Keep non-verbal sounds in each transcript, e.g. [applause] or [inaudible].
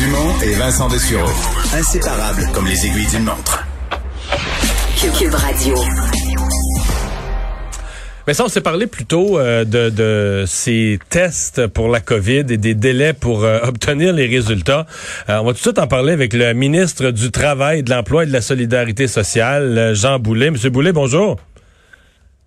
Dumont et Vincent Dessureau. Inséparables comme les aiguilles d'une montre. Cube Radio. Mais ça, on s'est parlé plutôt euh, de, de, ces tests pour la COVID et des délais pour euh, [laughs] obtenir les résultats. Euh, on va tout de suite en parler avec le ministre du Travail, de l'Emploi et de la Solidarité sociale, Jean Boulet. Monsieur Boulet, bonjour.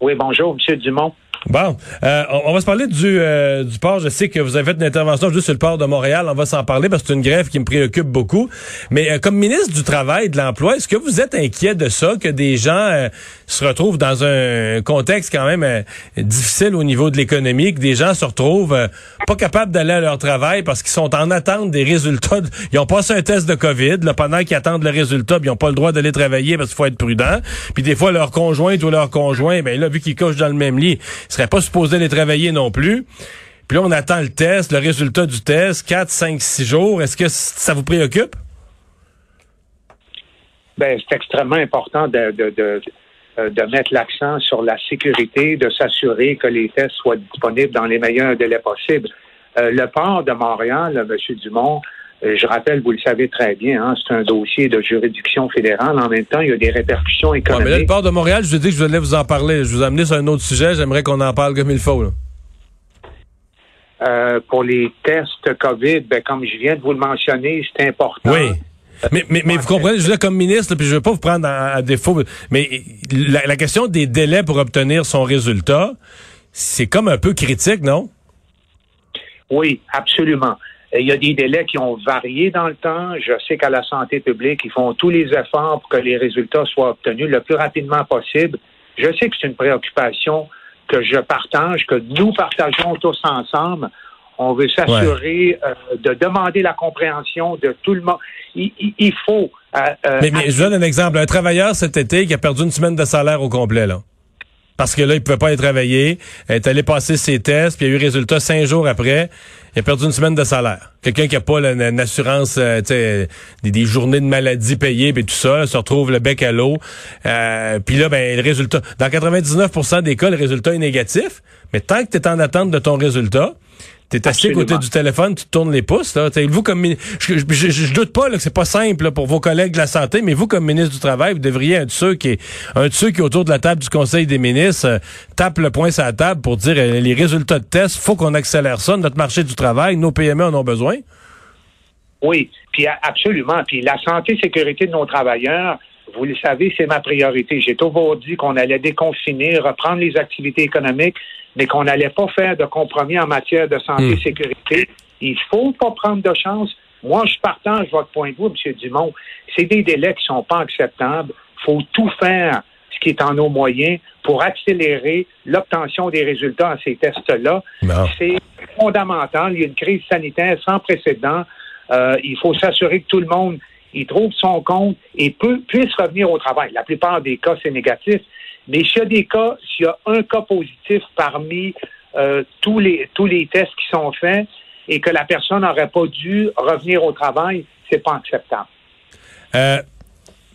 Oui, bonjour, Monsieur Dumont. Bon, euh, on, va se parler du, euh, du port. Je sais que vous avez fait une intervention juste sur le port de Montréal. On va s'en parler parce que c'est une grève qui me préoccupe beaucoup. Mais euh, comme ministre du Travail et de l'Emploi, est-ce que vous êtes inquiet de ça, que des gens se retrouvent dans un contexte quand même difficile au niveau de l'économie, que des gens se retrouvent pas capables d'aller à leur travail parce qu'ils sont en attente des résultats. Ils ont passé un test de COVID. Là, pendant qu'ils attendent le résultat, ils n'ont pas le droit d'aller travailler parce qu'il faut être prudent. Puis des fois, leur conjointe ou leur conjoint, ben là, vu qu'ils couchent dans le même lit, serait pas supposé les travailler non plus. Puis là, on attend le test, le résultat du test, 4, 5, 6 jours. Est-ce que ça vous préoccupe? Ben, c'est extrêmement important de, de, de, euh, de mettre l'accent sur la sécurité, de s'assurer que les tests soient disponibles dans les meilleurs délais possibles. Euh, le port de Montréal, M. Dumont, euh, je rappelle, vous le savez très bien, hein, c'est un dossier de juridiction fédérale. En même temps, il y a des répercussions économiques. mais là, le port de Montréal, je vous ai dit que je voulais vous en parler. Je vous ai amené sur un autre sujet. J'aimerais qu'on en parle comme il faut. Euh, pour les tests COVID, ben, comme je viens de vous le mentionner, c'est important. Oui. Mais, mais, mais vous comprenez, je dire, comme ministre, puis je ne veux pas vous prendre à, défaut, mais la, la question des délais pour obtenir son résultat, c'est comme un peu critique, non? Oui, absolument. Il y a des délais qui ont varié dans le temps. Je sais qu'à la santé publique, ils font tous les efforts pour que les résultats soient obtenus le plus rapidement possible. Je sais que c'est une préoccupation que je partage, que nous partageons tous ensemble. On veut s'assurer euh, de demander la compréhension de tout le monde. Il, faut. Euh, euh, mais, mais je donne un exemple. Un travailleur cet été qui a perdu une semaine de salaire au complet, là parce que là, il pouvait pas aller travailler. Il est allé passer ses tests, puis il y a eu résultat cinq jours après. Il a perdu une semaine de salaire. Quelqu'un qui a pas une, assurance, euh, des, des, journées de maladie payées, puis tout ça, se retrouve le bec à l'eau. Euh, puis là, ben, le résultat, dans 99% des cas, le résultat est négatif. Mais tant que tu es en attente de ton résultat, T'es assis à côté du téléphone, tu tournes les pouces. Là. vous comme je, je, doute pas là, que c'est pas simple pour vos collègues de la santé, mais vous comme ministre du Travail, vous devriez être ceux qui un de ceux qui autour de la table du Conseil des ministres euh, tape le poing sur la table pour dire euh, les résultats de tests, faut qu'on accélère ça. Notre marché du travail, nos PME en ont besoin. Oui, puis absolument. Puis la santé et sécurité de nos travailleurs, vous le savez, c'est ma priorité. J'ai toujours dit qu'on allait déconfiner, reprendre les activités économiques mais qu'on n'allait pas faire de compromis en matière de santé et hmm. sécurité. Il faut pas prendre de chance. Moi, je partage votre point de vue, M. Dumont. C'est des délais qui sont pas acceptables. Il faut tout faire ce qui est en nos moyens pour accélérer l'obtention des résultats à ces tests-là. C'est fondamental. Il y a une crise sanitaire sans précédent. Euh, il faut s'assurer que tout le monde y trouve son compte et peut, puisse revenir au travail. La plupart des cas, c'est négatif, mais s'il y a des cas, s'il y a un cas positif parmi euh, tous les tous les tests qui sont faits et que la personne n'aurait pas dû revenir au travail, c'est pas acceptable. Euh,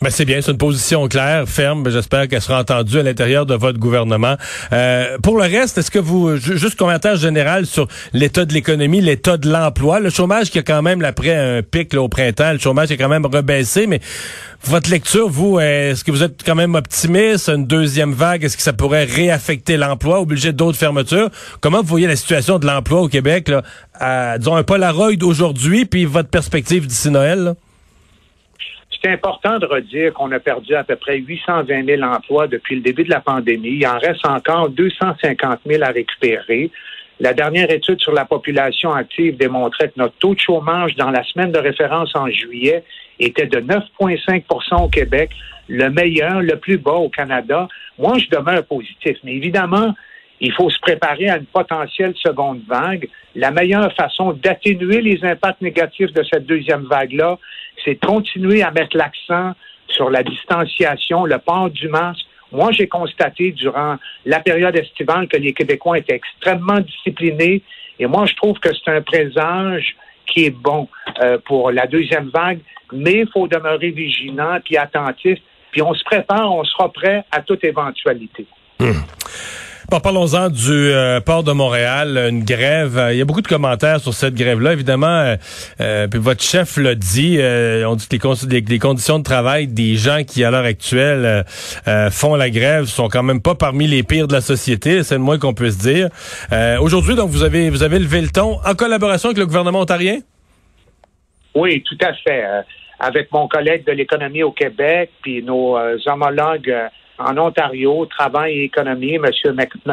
ben c'est bien, c'est une position claire, ferme. J'espère qu'elle sera entendue à l'intérieur de votre gouvernement. Euh, pour le reste, est-ce que vous, juste commentaire général sur l'état de l'économie, l'état de l'emploi, le chômage qui a quand même, après un pic au printemps, le chômage est quand même rebaissé, mais votre lecture, vous, est-ce que vous êtes quand même optimiste? Une deuxième vague, est-ce que ça pourrait réaffecter l'emploi, obliger d'autres fermetures? Comment vous voyez la situation de l'emploi au Québec, là, à, disons, un Polaroid d'aujourd'hui, puis votre perspective d'ici Noël? C'est important de redire qu'on a perdu à peu près 820 000 emplois depuis le début de la pandémie. Il en reste encore 250 000 à récupérer. La dernière étude sur la population active démontrait que notre taux de chômage dans la semaine de référence en juillet était de 9,5% au Québec, le meilleur, le plus bas au Canada. Moi, je demeure positif. Mais évidemment, Il faut se préparer à une potentielle seconde vague. La meilleure façon d'atténuer les impacts négatifs de cette deuxième vague-là, c'est continuer à mettre l'accent sur la distanciation, le port du masque. Moi, j'ai constaté durant la période estivale que les Québécois étaient extrêmement disciplinés. Et moi, je trouve que c'est un présage qui est bon euh, pour la deuxième vague, mais il faut demeurer vigilant puis attentif. Puis on se prépare, on sera prêt à toute éventualité. Hum. Parlons-en du euh, port de Montréal, une grève. Il y a beaucoup de commentaires sur cette grève-là, évidemment. Euh, euh puis votre chef l'a dit. on dit que les, les, conditions de travail des gens qui, à l'heure actuelle, font la grève sont quand même pas parmi les pires de la société. C'est le moins qu'on puisse dire. Aujourd'hui, donc, vous avez vous avez levé le ton en collaboration avec le gouvernement ontarien? Oui, tout à fait. avec mon collègue de l'économie au Québec, puis nos homologues en Ontario, Travail et Économie, M.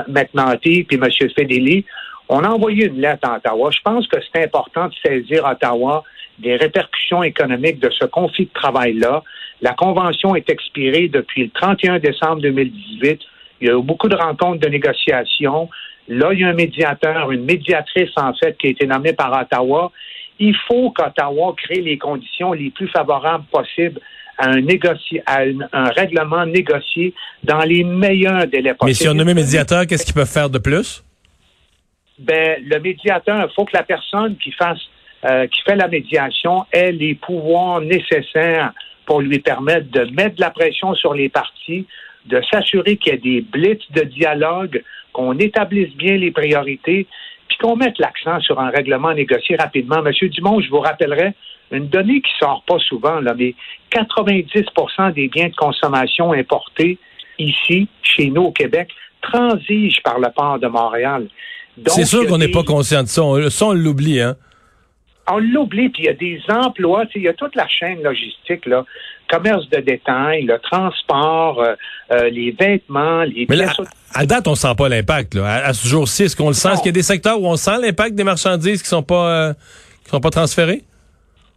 McNaughty puis M. Fedeli, on a envoyé une lettre à Ottawa. Je pense que c'est important de saisir Ottawa des répercussions économiques de ce conflit de travail-là. La convention est expirée depuis le 31 décembre 2018. Il y a eu beaucoup de rencontres de négociations. Là, il y a un médiateur, une médiatrice, en fait, qui a été nommée par Ottawa. Il faut qu'Ottawa crée les conditions les plus favorables possibles à un, à un règlement négocié dans les meilleurs délais possibles. Mais si on nomme médiateur, qu'est-ce qu'ils peuvent faire de plus? Ben, le médiateur, il faut que la personne qui fasse, euh, qui fait la médiation ait les pouvoirs nécessaires pour lui permettre de mettre de la pression sur les parties, de s'assurer qu'il y a des blitz de dialogue, qu'on établisse bien les priorités, puis qu'on mette l'accent sur un règlement négocié rapidement. Monsieur Dumont, je vous rappellerai une donnée qui sort pas souvent, là, mais 90% des biens de consommation importés ici, chez nous au Québec, transigent par le port de Montréal. C'est sûr qu'on n'est pas conscient de ça. On, ça, on l'oublie, hein? On l'oublie, puis il y a des emplois, il y a toute la chaîne logistique, là, commerce de détail, le transport, euh, euh, les vêtements, les Mais à, date, on sent pas l'impact. À, ce jour-ci, est-ce qu'on le sent? Est-ce qu'il y a des secteurs où on sent l'impact des marchandises qui sont pas euh, qui sont pas transférées?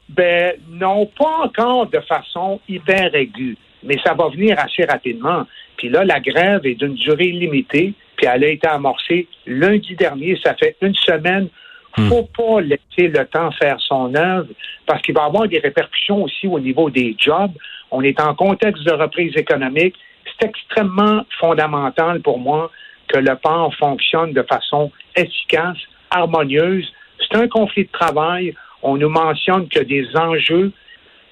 Ben non, pas encore de façon hyper aiguë, mais ça va venir assez rapidement. Puis là, la grève est d'une durée limitée, puis elle a été amorcée lundi dernier, ça fait une semaine. Hmm. Faut pas laisser le temps faire son œuvre, parce qu'il va avoir des répercussions aussi au niveau des jobs. On est en contexte de reprise économique. C'est extrêmement fondamental pour moi que le port fonctionne de façon efficace, harmonieuse. C'est un conflit de travail on nous mentionne que des enjeux,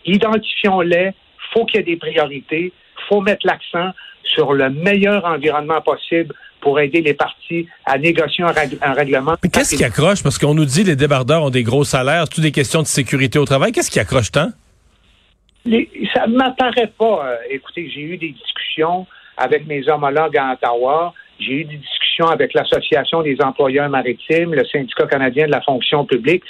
identifions-les, faut qu'il y ait des priorités, faut mettre l'accent sur le meilleur environnement possible pour aider les partis à négocier un, règlement. Mais qu'est-ce qui accroche? Parce qu'on nous dit que les débardeurs ont des gros salaires, toutes des questions de sécurité au travail. Qu'est-ce qui accroche tant? ça ne m'apparaît pas. Euh, écoutez, j'ai eu des discussions avec mes homologues à Ottawa. J'ai eu des discussions avec l'Association des employeurs maritimes, le syndicat canadien de la fonction publique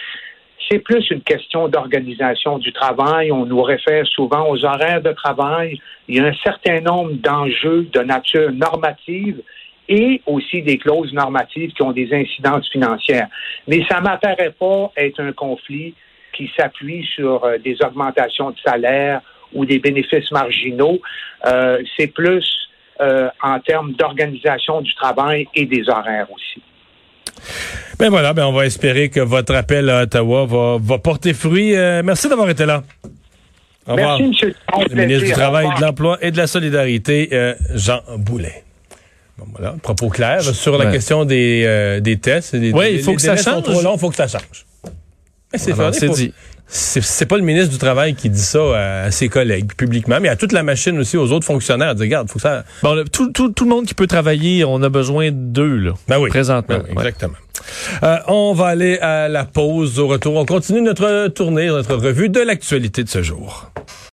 c'est plus une question d'organisation du travail. On nous réfère souvent aux horaires de travail. Il y a un certain nombre d'enjeux de nature normative et aussi des clauses normatives qui ont des incidences financières. Mais ça m'apparaît pas être un conflit qui s'appuie sur euh, des augmentations de salaire ou des bénéfices marginaux. Euh, c'est plus euh, en termes d'organisation du travail et des horaires aussi. Ben voilà, ben on va espérer que votre appel à Ottawa va, porter fruit. Euh, merci d'avoir été là. Au revoir. Merci, Le ministre du Travail, de l'Emploi et de la Solidarité, euh, Jean Boulet. Bon, voilà, propos clair sur la question des, euh, des tests. oui, il faut que ça change. trop long, il faut que ça change. C'est dit c'est pas le ministre du Travail qui dit ça à, ses collègues publiquement, mais à toute la machine aussi, aux autres fonctionnaires. Dit, regarde, faut ça. Bon, tout, tout, tout, le monde qui peut travailler, on a besoin d'eux, là. Ben oui. Présentement. Ben exactement. Euh, on va aller à la pause. Au retour, on continue notre tournée, notre revue de l'actualité de ce jour.